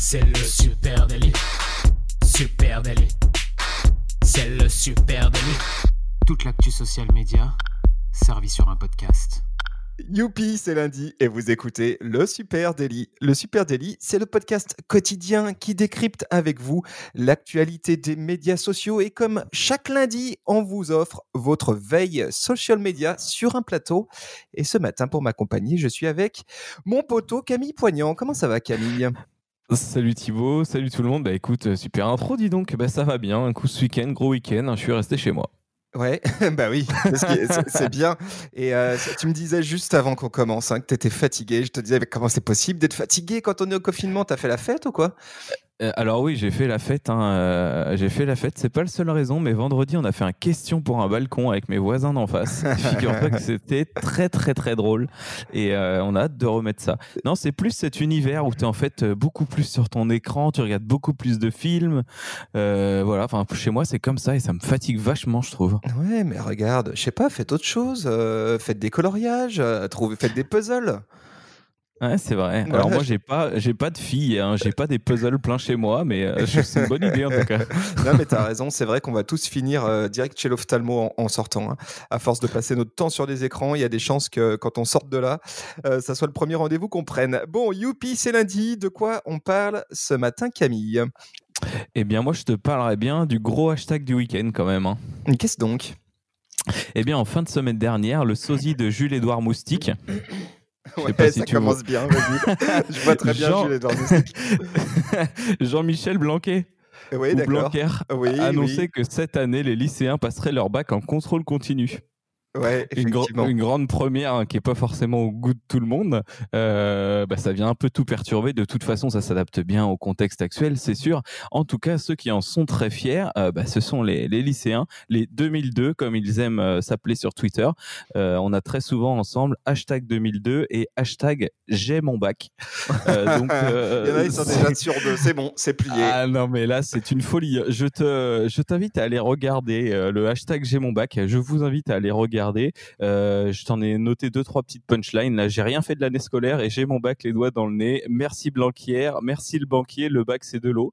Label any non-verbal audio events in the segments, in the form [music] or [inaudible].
C'est le super délit. Super délit. C'est le super délit. Toute l'actu social média servie sur un podcast. Youpi, c'est lundi et vous écoutez le Super Daily. Le Super Daily, c'est le podcast quotidien qui décrypte avec vous l'actualité des médias sociaux et comme chaque lundi, on vous offre votre veille social media sur un plateau. Et ce matin, pour m'accompagner, je suis avec mon poteau Camille Poignant. Comment ça va Camille? Salut Thibaut, salut tout le monde. Bah écoute, super intro, dis donc. Bah ça va bien. Un coup ce week-end, gros week-end. Je suis resté chez moi. Ouais, [laughs] bah oui, c'est bien. Et euh, tu me disais juste avant qu'on commence hein, que tu étais fatigué. Je te disais, comment c'est possible d'être fatigué quand on est au confinement? T'as fait la fête ou quoi? euh, alors oui, j'ai fait la fête. Hein, euh, j'ai fait la fête. C'est pas la seule raison, mais vendredi, on a fait un question pour un balcon avec mes voisins d'en face. [laughs] Figure-toi que c'était très très très drôle et euh, on a hâte de remettre ça. Non, c'est plus cet univers où tu es en fait beaucoup plus sur ton écran, tu regardes beaucoup plus de films. voilà. Enfin, chez moi, c'est comme ça et ça me fatigue vachement, je trouve. Ouais, mais regarde, je sais pas, faites autre chose. faites des coloriages, trouvez, faites des puzzles. Ouais, c'est vrai. Alors moi, j'ai pas, j'ai pas de filles, hein. j'ai pas des puzzles pleins chez moi, mais euh, c'est une bonne idée en tout cas. [laughs] non, mais t'as raison. C'est vrai qu'on va tous finir euh, direct chez l'ophtalmo en, sortant. Hein. À force de passer notre temps sur des écrans, il y a des chances que quand on sorte de là, euh, ça soit le premier rendez-vous qu'on prenne. Bon, youpi, c'est lundi. De quoi on parle ce matin, Camille? Eh bien, moi, je te parlerai bien du gros hashtag du week-end quand même. Hein. Qu'est-ce donc? Eh bien, en fin de semaine dernière, le sosie de Jules-Édouard Moustique. Ouais, ça commence bien, vas-y. [laughs] Je vois très bien Jean... [laughs] Jean-Michel Blanquet. Oui, d'accord. Blanquer oui, a annoncé que cette année, les lycéens passeraient leur bac en contrôle continu. Ouais, une, une, grande première hein, qui est pas forcément au goût de tout le monde. Euh, bah, ça vient un peu tout perturber. De toute façon, ça s'adapte bien au contexte actuel, c'est sûr. En tout cas, ceux qui en sont très fiers, euh, bah, ce sont les, les, lycéens, les 2002, comme ils aiment euh, s'appeler sur Twitter. On a très souvent ensemble hashtag 2002 et hashtag j'ai mon bac. Donc, [laughs] Il y en a, ils sont déjà sûrs de c'est bon, c'est plié. Ah non, mais là, c'est une folie. Je te, je t'invite à aller regarder le hashtag j'ai mon bac. Je vous invite à aller regarder euh, je t'en ai noté deux trois petites punchlines. Là, j'ai rien fait de l'année scolaire et j'ai mon bac les doigts dans le nez. Merci Blanquière, merci le banquier. Le bac c'est de l'eau.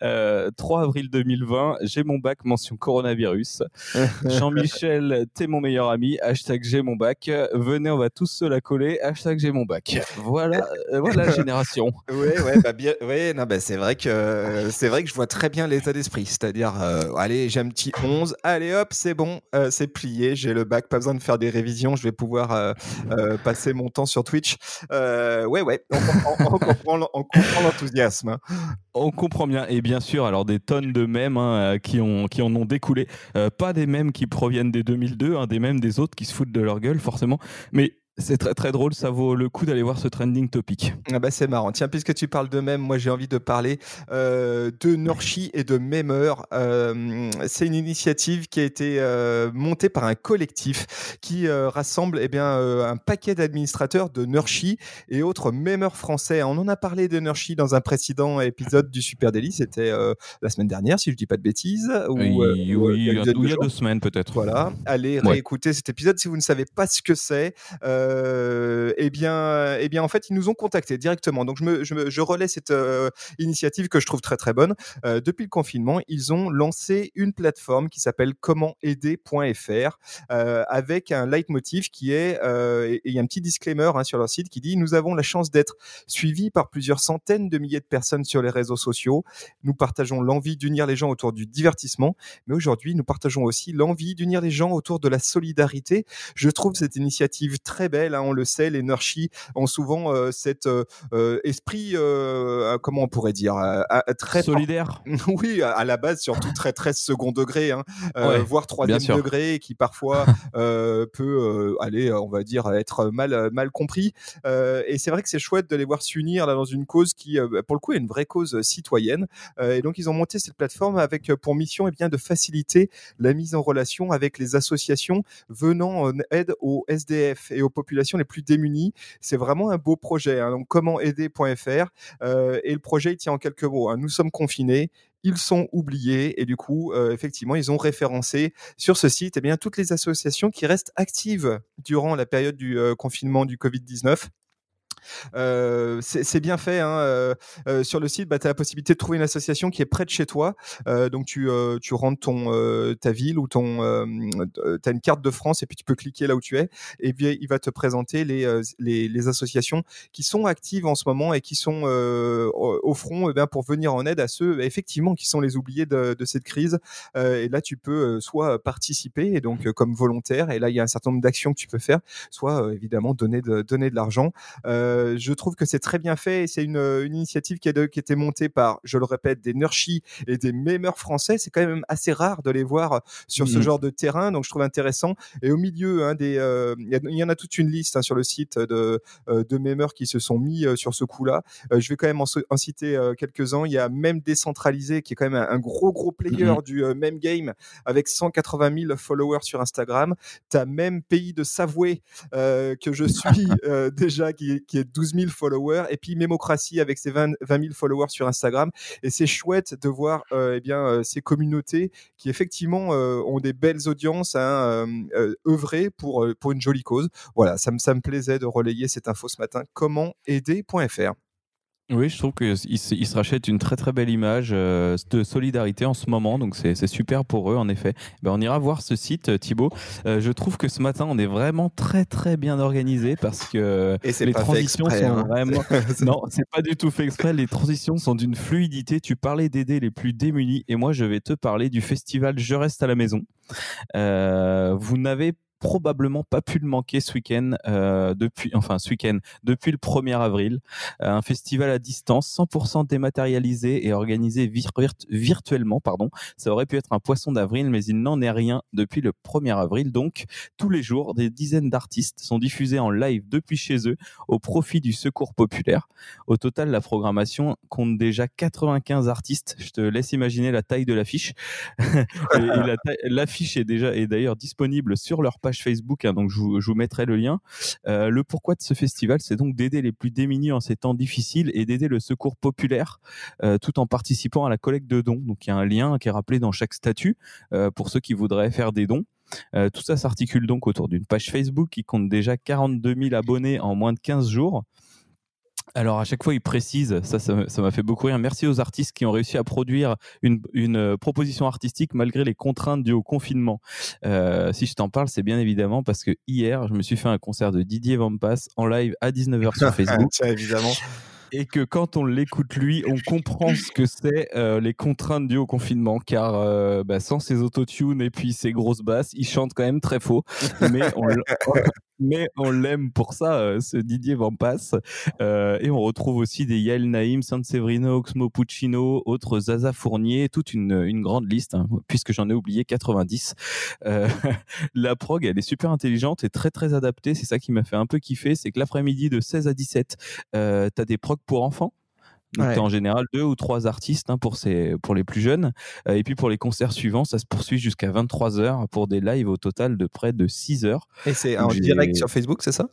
3 euh, avril 2020, j'ai mon bac mention coronavirus. [laughs] Jean-Michel, t'es mon meilleur ami. Hashtag j'ai mon bac. Venez, on va tous se la coller. Hashtag j'ai mon bac. Voilà, euh, voilà la génération. [laughs] Oui, ouais, bah bien, ouais, non, bah c'est vrai que c'est vrai que je vois très bien l'état d'esprit. C'est-à-dire, allez, j'ai un petit 11. Allez hop, c'est bon, c'est plié. J'ai le bac pas besoin de faire des révisions, je vais pouvoir euh, [laughs] euh, passer mon temps sur Twitch. Euh, ouais, ouais, on, comprend, l'enthousiasme. Hein. On comprend bien, et bien sûr, alors des tonnes de mèmes hein, qui, ont, qui en ont découlé. pas des mèmes qui proviennent des 2002, hein, des mèmes des autres qui se foutent de leur gueule, forcément. Mais c'est très très drôle, ça vaut le coup d'aller voir ce trending topic. Ah bah c'est marrant. Tiens, puisque tu parles de mèmes, moi j'ai envie de parler euh, de Norchi et de Memeur. Euh, c'est une initiative qui a été euh, montée par un collectif qui euh, rassemble eh bien euh, un paquet d'administrateurs de Norchi et autres Memeurs français. On en a parlé de Norchi dans un précédent épisode du Super Daily, c'était euh, la semaine dernière si je dis pas de bêtises. Ou, oui, oui il y a, deux, semaines peut-être. Voilà, allez réécouter cet épisode si vous ne savez pas ce que c'est. Euh, euh, eh bien, eh bien, en fait, ils nous ont contactés directement. Donc, je, me, relais cette euh, initiative que je trouve très très bonne. Euh, depuis le confinement, ils ont lancé une plateforme qui s'appelle commentaider.fr avec un leitmotiv qui est, et il y a un petit disclaimer hein, sur leur site qui dit nous avons la chance d'être suivis par plusieurs centaines de milliers de personnes sur les réseaux sociaux. Nous partageons l'envie d'unir les gens autour du divertissement, mais aujourd'hui, nous partageons aussi l'envie d'unir les gens autour de la solidarité. Je trouve cette initiative très belle Hein, on le sait, les Nurshi ont souvent euh, cet euh, euh, esprit, comment on pourrait dire, très solidaire. [laughs] oui, à, la base surtout très très second degré, hein, voire troisième degré, qui parfois [laughs] peut aller, on va dire, être mal mal compris. et c'est vrai que c'est chouette de les voir s'unir là dans une cause qui, pour le coup, est une vraie cause citoyenne. et donc ils ont monté cette plateforme avec pour mission et eh bien de faciliter la mise en relation avec les associations venant en aide aux SDF et aux populations les plus démunies. C'est vraiment un beau projet. Hein. Donc, comment aider.fr. Euh, et le projet, il tient en quelques mots. Hein. Nous sommes confinés ils sont oubliés et du coup, euh, effectivement, ils ont référencé sur ce site eh bien, toutes les associations qui restent actives durant la période du euh, confinement du Covid-19 c'est bien fait. Hein, sur le site, bah, tu as la possibilité de trouver une association qui est près de chez toi. donc tu, tu rentres ton, ta ville ou ton, tu as une carte de France et puis tu peux cliquer là où tu es. Et bien il va te présenter les, les, les associations qui sont actives en ce moment et qui sont au front eh bien, pour venir en aide à ceux effectivement qui sont les oubliés de, de cette crise. et là, tu peux soit participer et donc comme volontaire. Et là, il y a un certain nombre d'actions que tu peux faire, soit évidemment donner de, donner de l'argent. Je trouve que c'est très bien fait. C'est une, une, initiative qui a, qui a été montée par, je le répète, des nurchis et des mémeurs français. C'est quand même assez rare de les voir sur ce mmh genre de terrain, donc je trouve intéressant. Et au milieu, hein, des, il y, en a toute une liste hein, sur le site de, de mémeurs qui se sont mis sur ce coup-là. je vais quand même en, citer quelques-uns. Il y a même décentralisé qui est quand même un, gros gros player mmh du même game avec 180 000 followers sur Instagram. Tu as même pays de Savoie que je [laughs] suis déjà qui, qui est 12 000 followers et puis Mémocratie avec ses 20, 000 followers sur Instagram. Et c'est chouette de voir euh, eh euh, ces communautés qui effectivement euh, ont des belles audiences hein, œuvrer pour, pour une jolie cause. Voilà, ça me, ça me plaisait de relayer cette info ce matin. Comment aider.fr. Oui, je trouve qu'ils se, rachètent une très très belle image euh, de solidarité en ce moment, donc c'est super pour eux en effet. Ben, on ira voir ce site, euh, Thibaut. Euh, je trouve que ce matin on est vraiment très très bien organisé parce que les transitions sont hein. vraiment. [laughs] non, c'est pas du tout fait exprès. Les transitions sont d'une fluidité. Tu parlais d'aider les plus démunis et moi je vais te parler du festival Je reste à la maison. vous n'avez probablement pas pu le manquer ce week-end, euh, depuis, enfin ce week-end, depuis le 1er avril. Euh, un festival à distance, 100% dématérialisé et organisé virtuellement. Pardon. Ça aurait pu être un poisson d'avril, mais il n'en est rien depuis le 1er avril. Donc, tous les jours, des dizaines d'artistes sont diffusés en live depuis chez eux au profit du secours populaire. Au total, la programmation compte déjà 95 artistes. Je te laisse imaginer la taille de l'affiche. [laughs] l'affiche est déjà, est d'ailleurs disponible sur leur page Facebook, hein, donc je vous, mettrai le lien. Euh, le pourquoi de ce festival, c'est donc d'aider les plus démunis en ces temps difficiles et d'aider le secours populaire euh, tout en participant à la collecte de dons. Donc il y a un lien qui est rappelé dans chaque statut euh, pour ceux qui voudraient faire des dons. tout ça s'articule donc autour d'une page Facebook qui compte déjà 42 000 abonnés en moins de 15 jours. Alors à chaque fois, il précise, ça, ça m'a fait beaucoup rire. Merci aux artistes qui ont réussi à produire une, euh, proposition artistique malgré les contraintes dues au confinement. Euh, si je t'en parle, c'est bien évidemment parce que hier, je me suis fait un concert de Didier Vampas en live à 19h sur [laughs] Facebook. évidemment et que quand on l'écoute lui, on comprend ce que c'est euh, les contraintes dues au confinement, car euh, bah, sans ses autotunes et puis ses grosses basses, il chante quand même très faux, mais on, [laughs] mais on l'aime pour ça, euh, ce Didier Vampas. Euh, et on retrouve aussi des Yael Naïm, San Severino, Oxmo Puccino, autres Zaza Fournier, toute une, grande liste, hein, puisque j'en ai oublié 90. Euh, [laughs] la prog, elle est super intelligente et très très adaptée. C'est ça qui m'a fait un peu kiffer, c'est que l'après-midi de 16 à 17, euh, tu as des prog pour enfants. Donc, en général deux ou trois artistes hein, pour, ces, pour les plus jeunes. Euh, et puis pour les concerts suivants, ça se poursuit jusqu'à 23 heures pour des lives au total de près de 6 heures. Et c'est en direct sur Facebook, c'est ça?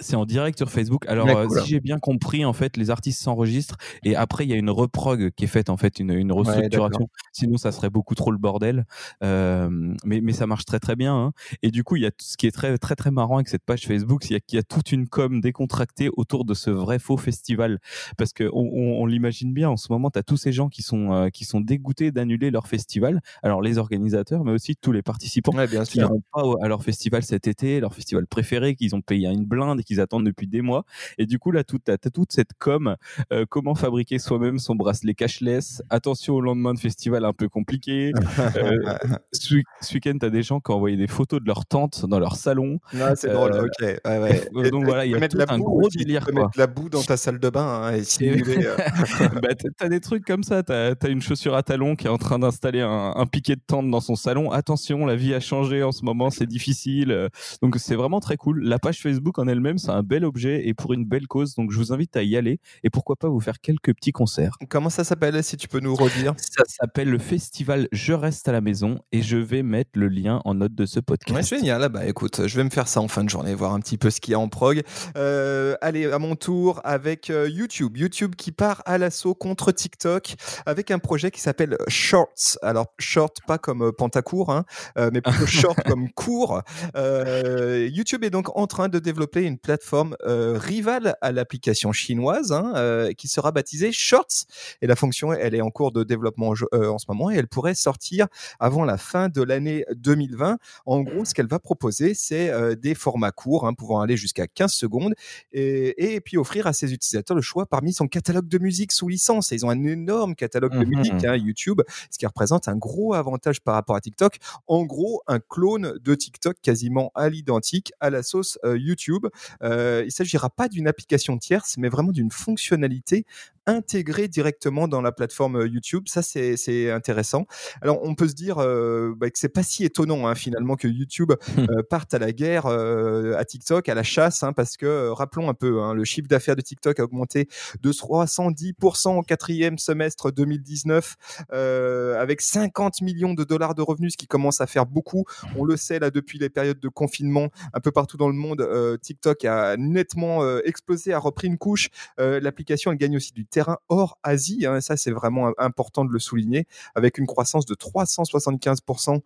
C'est en direct sur Facebook. Alors, euh, si j'ai bien compris, en fait, les artistes s'enregistrent et après, il y a une reprog qui est faite, en fait, une, une restructuration. Sinon, ça serait beaucoup trop le bordel. Euh, mais, mais ça marche très, très bien. Hein. Et du coup, il y a ce qui est très, très, très marrant avec cette page Facebook, c'est qu'il y a toute une com décontractée autour de ce vrai faux festival. Parce qu'on on, on, l'imagine bien, en ce moment, tu as tous ces gens qui sont, euh, qui sont dégoûtés d'annuler leur festival. Alors, les organisateurs, mais aussi tous les participants bien qui n'iront pas à leur festival cet été, leur festival préféré, qu'ils ont payé à une blinde qu'ils attendent depuis des mois. Et du coup, là, tu as, toute cette com, euh, comment fabriquer soi-même son bracelet cashless, attention au lendemain de festival un peu compliqué. [laughs] euh, ce, week-end, tu as des gens qui ont envoyé des photos de leur tente dans leur salon. Ah, c'est drôle, euh, ok. Ouais, ouais. [laughs] Donc voilà, il y a tout un gros délire. Tu peux mettre la boue dans ta salle de bain hein, et simuler. [laughs] Bah, tu as des trucs comme ça. Tu as, une chaussure à talons qui est en train d'installer un, un, piquet de tente dans son salon. Attention, la vie a changé en ce moment, c'est difficile. Donc c'est vraiment très cool. La page Facebook en elle-même, c'est un bel objet et pour une belle cause. Donc je vous invite à y aller et pourquoi pas vous faire quelques petits concerts. Comment ça s'appelle si tu peux nous redire? Ça s'appelle le festival Je reste à la maison et je vais mettre le lien en note de ce podcast. Ouais, génial. Ah bah écoute, je vais me faire ça en fin de journée, voir un petit peu ce qu'il y a en prog. Euh, allez, à mon tour avec euh, YouTube. YouTube qui part à l'assaut contre TikTok avec un projet qui s'appelle Shorts. Alors short pas comme euh, Pentacourt, hein, mais plutôt [laughs] short comme court. YouTube est donc en train de développer une plateforme rivale à l'application chinoise hein, qui sera baptisée Shorts. Et la fonction, elle est en cours de développement en ce moment et elle pourrait sortir avant la fin de l'année 2020. En gros, ce qu'elle va proposer, c'est des formats courts, hein, pouvant aller jusqu'à 15 secondes, et, et, puis offrir à ses utilisateurs le choix parmi son catalogue de musique sous licence. Et ils ont un énorme catalogue de musique, mmh hein, YouTube, ce qui représente un gros avantage par rapport à TikTok. En gros, un clone de TikTok quasiment à l'identique à la sauce YouTube. Il s'agira pas d'une application tierce, mais vraiment d'une fonctionnalité intégrée directement dans la plateforme YouTube. Ça, c'est intéressant. Alors, on peut se dire euh, bah, que c'est pas si étonnant hein, finalement que YouTube euh, parte à la guerre euh, à TikTok, à la chasse, hein, parce que euh, rappelons un peu, hein, le chiffre d'affaires de TikTok a augmenté de 310% au quatrième semestre 2019, euh, avec 50 millions de dollars de revenus, ce qui commence à faire beaucoup. On le sait là depuis les périodes de confinement, un peu partout dans le monde, TikTok a nettement explosé, a repris une couche. L'application elle gagne aussi du terrain hors Asie, hein, ça c'est vraiment important de le souligner, avec une croissance de 375%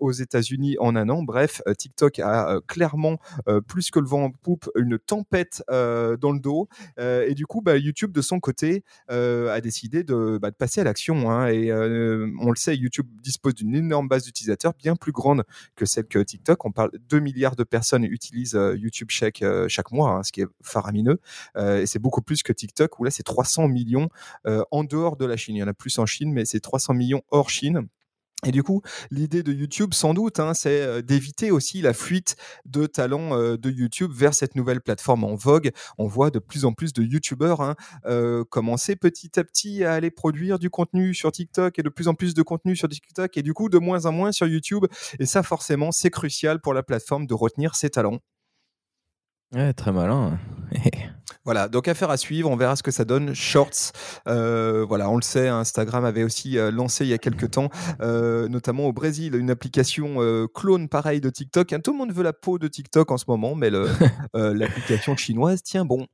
aux États-Unis en un an. Bref, TikTok a clairement plus que le vent en poupe une tempête dans le dos, et du coup, bah, YouTube de son côté a décidé de, bah, de passer à l'action. Hein, et on le sait, YouTube dispose d'une énorme base d'utilisateurs, bien plus grande que celle que TikTok. On parle de 2 milliards de personnes utilisent YouTube chaque, chaque mois, hein, ce qui est faramineux. et c'est beaucoup plus que TikTok, où là, c'est 300 millions en dehors de la Chine. Il y en a plus en Chine, mais c'est 300 millions hors Chine. Et du coup, l'idée de YouTube, sans doute, hein, c'est d'éviter aussi la fuite de talents de YouTube vers cette nouvelle plateforme en vogue. On voit de plus en plus de YouTubeurs hein, commencer petit à petit à aller produire du contenu sur TikTok et de plus en plus de contenu sur TikTok et du coup de moins en moins sur YouTube. Et ça, forcément, c'est crucial pour la plateforme de retenir ses talents. Ouais, très malin. [laughs] Voilà, donc affaire à suivre, on verra ce que ça donne. Shorts, euh, voilà, on le sait, Instagram avait aussi euh, lancé il y a quelques temps, euh, notamment au Brésil, une application clone pareil de TikTok. Hein, tout le monde veut la peau de TikTok en ce moment, mais [laughs] l'application chinoise tient bon.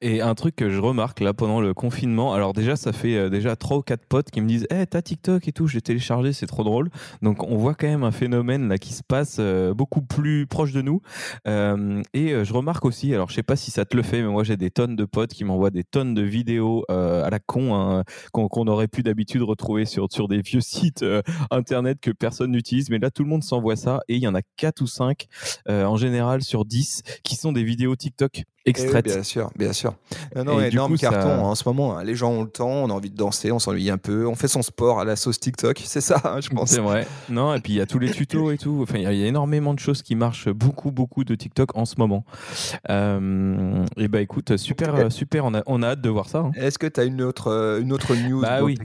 Et un truc que je remarque là pendant le confinement, alors déjà ça fait euh, déjà trois ou quatre potes qui me disent "Eh, t'as TikTok et tout, j'ai téléchargé, c'est trop drôle." Donc on voit quand même un phénomène là qui se passe euh, beaucoup plus proche de nous. Euh, et je remarque aussi, alors je sais pas si ça te le fait, mais moi j'ai des tonnes de potes qui m'envoient des tonnes de vidéos à la con hein, qu'on aurait pu d'habitude retrouver sur sur des vieux [laughs] sites internet que personne n'utilise, mais là tout le monde s'envoie ça et il y en a quatre ou cinq en général sur 10 qui sont des vidéos TikTok eh extraites. bien sûr, bien sûr. Non, non, énorme carton hein, en ce moment. Hein. Les gens ont le temps, on a envie de danser, on s'ennuie un peu, on fait son sport à la sauce TikTok, c'est ça, hein, je [laughs] pense. C'est vrai. Non, et puis il y a tous les tutos et tout. Enfin, il y, a énormément de choses qui marchent beaucoup, beaucoup de TikTok en ce moment. Euh, et bah écoute, super, super. On a, on a hâte de voir ça. Est-ce que tu as une autre, euh, une autre news Bah oui,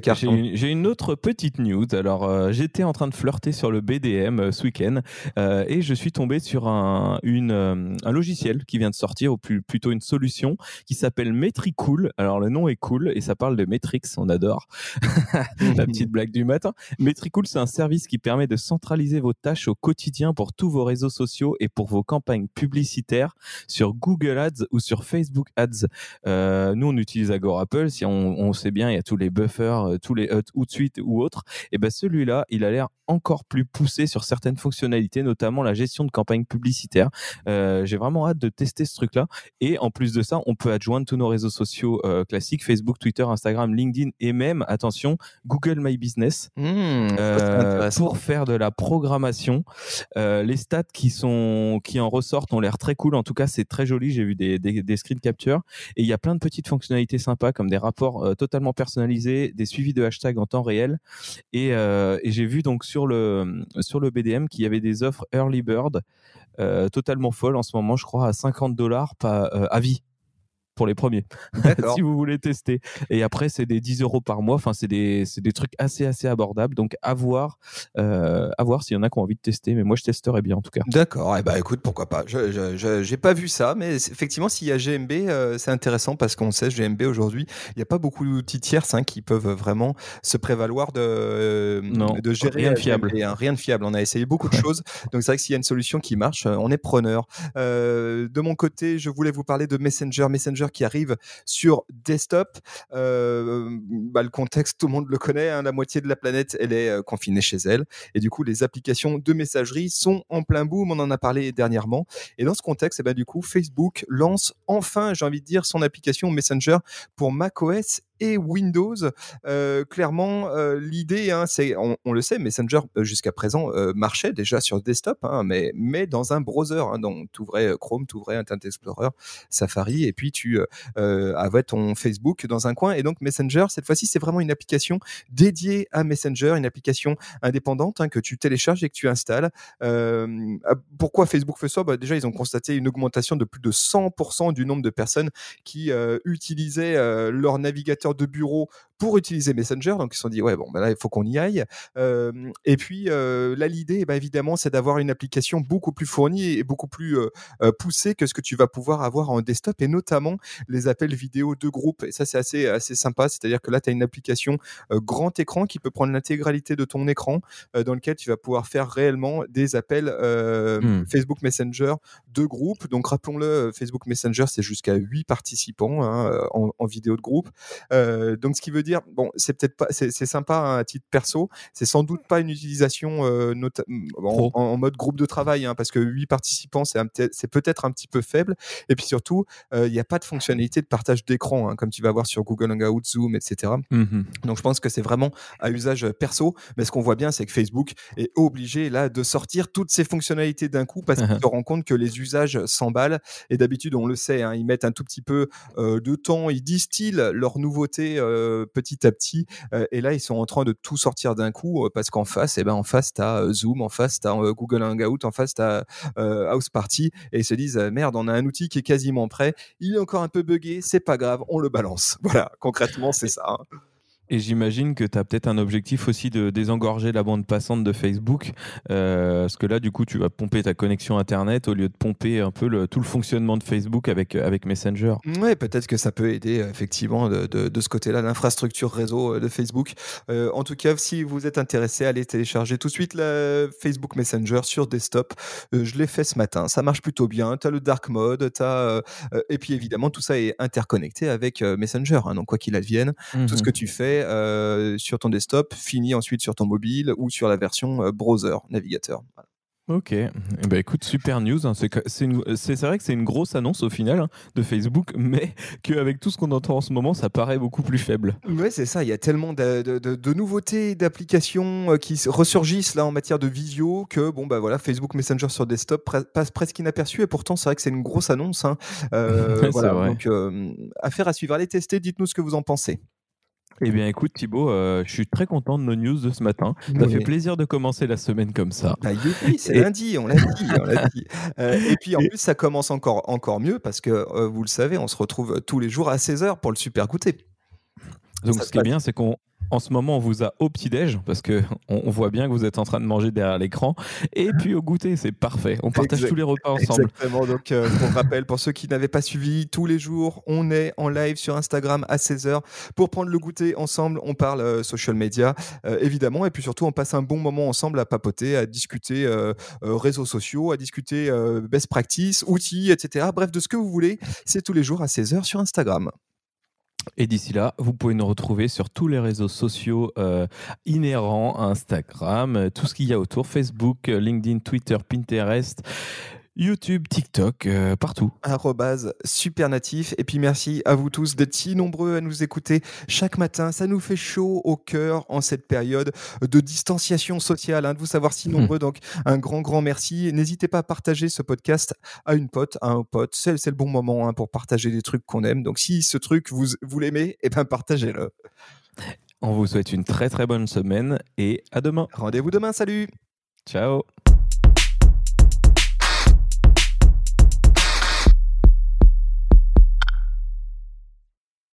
j'ai une, autre petite news. Alors, euh, j'étais en train de flirter sur le BDM ce week-end et je suis tombé sur un, une, un logiciel qui vient de sortir, ou plus, plutôt une solution qui s'appelle Metricool. Alors le nom est cool et ça parle de Metrix, on adore. [laughs] La petite blague du matin. Metricool, c'est un service qui permet de centraliser vos tâches au quotidien pour tous vos réseaux sociaux et pour vos campagnes publicitaires sur Google Ads ou sur Facebook Ads. Euh, nous, on utilise Agora Apple. Si on, sait bien, il y a tous les buffers, euh, tous les ou de ou autres. Et ben celui-là, il a l'air encore plus poussé sur certaines fonctionnalités, notamment la gestion de campagnes publicitaires. Euh, j'ai vraiment hâte de tester ce truc-là. Et en plus de ça, on peut adjoindre tous nos réseaux sociaux euh, classiques, Facebook, Twitter, Instagram, LinkedIn et même, attention, Google My Business mmh, euh, pour faire de la programmation. les stats qui sont qui en ressortent ont l'air très cool. En tout cas, c'est très joli. J'ai vu des, des, des screen capture et il y a plein de petites fonctionnalités sympas comme des rapports totalement personnalisés, des suivis de hashtags en temps réel. Et, et j'ai vu donc sur le, sur le BDM qu'il y avait des offres Early Bird euh, totalement folles en ce moment, je crois, à 50 dollars euh, à vie pour les premiers, [laughs] si vous voulez tester. Et après, c'est des 10 euros par mois. Enfin, c'est des, des, trucs assez, assez abordables. Donc, à voir, euh, à voir s'il y en a qui ont envie de tester. Mais moi, je testerai bien, en tout cas. D'accord. Et eh ben, écoute, pourquoi pas. Je n'ai pas vu ça. Mais effectivement, s'il y a GMB, euh, c'est intéressant parce qu'on sait, GMB aujourd'hui, il n'y a pas beaucoup d'outils tierces hein, qui peuvent vraiment se prévaloir de, non, de gérer. Rien de fiable. Hein. rien de fiable. On a essayé beaucoup de choses. Donc, c'est vrai que s'il y a une solution qui marche, on est preneur. Euh, de mon côté, je voulais vous parler de Messenger. Messenger Qui arrive sur desktop. Euh, bah, le contexte, tout le monde le connaît. Hein, la moitié de la planète, elle est euh, confinée chez elle. Et du coup, les applications de messagerie sont en plein boom. On en a parlé dernièrement. Et dans ce contexte, eh ben, du coup, Facebook lance enfin, j'ai envie de dire, son application Messenger pour macOS et Windows. Clairement, l'idée, hein, c'est, on, le sait, Messenger jusqu'à présent marchait déjà sur desktop, hein, mais, mais dans un browser. Hein, donc, tu Chrome, tu ouvrais Internet Explorer, Safari, et puis tu avais ton Facebook dans un coin. Et donc, Messenger, cette fois-ci, c'est vraiment une application dédiée à Messenger, une application indépendante que tu télécharges et que tu installes. pourquoi Facebook fait ça? Bah, Déjà, ils ont constaté une augmentation de plus de 100% du nombre de personnes qui utilisaient leur navigateur de bureau pour utiliser Messenger. Donc ils se sont dit ouais bon ben là il faut qu'on y aille. et puis là l'idée eh ben, évidemment c'est d'avoir une application beaucoup plus fournie et beaucoup plus poussée que ce que tu vas pouvoir avoir en desktop et notamment les appels vidéo de groupe. Et ça c'est assez assez sympa. C'est-à-dire que là tu as une application grand écran qui peut prendre l'intégralité de ton écran dans lequel tu vas pouvoir faire réellement des appels mmh. Facebook Messenger de groupe. Donc rappelons-le Facebook Messenger c'est jusqu'à 8 participants hein, en, en, vidéo de groupe. Donc, ce qui veut dire, bon, c'est peut-être pas, c'est sympa hein, à titre perso. C'est sans doute pas une utilisation euh, en, mode groupe de travail, hein, parce que 8 participants, c'est peut-être un petit peu faible. Et puis surtout, euh, il n'y a pas de fonctionnalité de partage d'écran, hein, comme tu vas voir sur Google Hangout, Zoom, etc. Mmh donc, je pense que c'est vraiment à usage perso. Mais ce qu'on voit bien, c'est que Facebook est obligé là de sortir toutes ces fonctionnalités d'un coup parce qu'il se rend compte que les usages s'emballent. Et d'habitude, on le sait, ils mettent un tout petit peu de temps, ils distillent leur nouveautés euh, petit à petit. Euh, et là, ils sont en train de tout sortir d'un coup euh, parce qu'en face, eh ben, en face, tu as Zoom, en face, tu as Google Hangout, en face, tu as House Party. Et ils se disent, merde, on a un outil qui est quasiment prêt. Il est encore un peu buggé, c'est pas grave, on le balance. [laughs] Voilà, concrètement, c'est ça. Hein. Et j'imagine que tu as peut-être un objectif aussi de désengorger la bande passante de Facebook, euh, parce que là, du coup, tu vas pomper ta connexion Internet au lieu de pomper un peu le, tout le fonctionnement de Facebook avec, avec Messenger. Oui, peut-être que ça peut aider effectivement de, de, ce côté-là, l'infrastructure réseau euh, de Facebook. Euh, en tout cas, si vous êtes intéressé, allez télécharger tout de suite la Facebook Messenger sur desktop. je l'ai fait ce matin, ça marche plutôt bien. Tu as le dark mode, as, et puis évidemment, tout ça est interconnecté avec Messenger. Hein, donc, quoi qu'il advienne, tout ce mmh que tu fais, euh, sur ton desktop, finit ensuite sur ton mobile ou sur la version euh, browser, navigateur. Ok, eh ben, écoute, super news. Hein. C'est vrai que c'est une grosse annonce au final hein, de Facebook, [laughs] mais qu'avec tout ce qu'on entend en ce moment, ça paraît beaucoup plus faible. Oui, c'est ça. Il y a tellement de, de, nouveautés, d'applications euh, qui ressurgissent là en matière de visio que bon bah voilà, Facebook Messenger sur desktop passe presque inaperçu et pourtant c'est vrai que c'est une grosse annonce. Hein. [laughs] voilà, donc affaire à suivre. Allez tester. Dites-nous ce que vous en pensez. Eh bien, écoute, Thibaut, euh, je suis très content de nos news de ce matin. Ça fait plaisir de commencer la semaine comme ça. Bah, c'est lundi, on l'a dit. Euh, et puis, en plus, ça commence encore, encore mieux parce que, euh, vous le savez, on se retrouve tous les jours à 16h pour le super goûter. Donc, ce qui est bien, c'est qu'on en ce moment, on vous a au petit-déj parce que on, voit bien que vous êtes en train de manger derrière l'écran. Et puis au goûter, c'est parfait. On partage tous les repas ensemble. Exactement. Donc, euh, pour rappel, pour ceux qui n'avaient pas suivi, tous les jours, on est en live sur Instagram à 16h pour prendre le goûter ensemble. On parle euh, social media, euh, évidemment. Et puis surtout, on passe un bon moment ensemble à papoter, à discuter réseaux sociaux, à discuter best practice, outils, etc. Bref, de ce que vous voulez. C'est tous les jours à 16h sur Instagram. Et d'ici là, vous pouvez nous retrouver sur tous les réseaux sociaux euh, inhérents Instagram, tout ce qu'il y a autour, Facebook, LinkedIn, Twitter, Pinterest. YouTube, TikTok, euh, partout. Arrobase supernatif. Et puis merci à vous tous d'être si nombreux à nous écouter chaque matin. Ça nous fait chaud au cœur en cette période de distanciation sociale, hein, de vous savoir si hmm. nombreux. Donc un grand, grand merci. N'hésitez pas à partager ce podcast à une pote, à un pote. C'est, le bon moment hein, pour partager des trucs qu'on aime. Donc si ce truc, vous, vous l'aimez, eh ben partagez-le. On vous souhaite une très très bonne semaine et à demain. Rendez-vous demain. Salut. Ciao.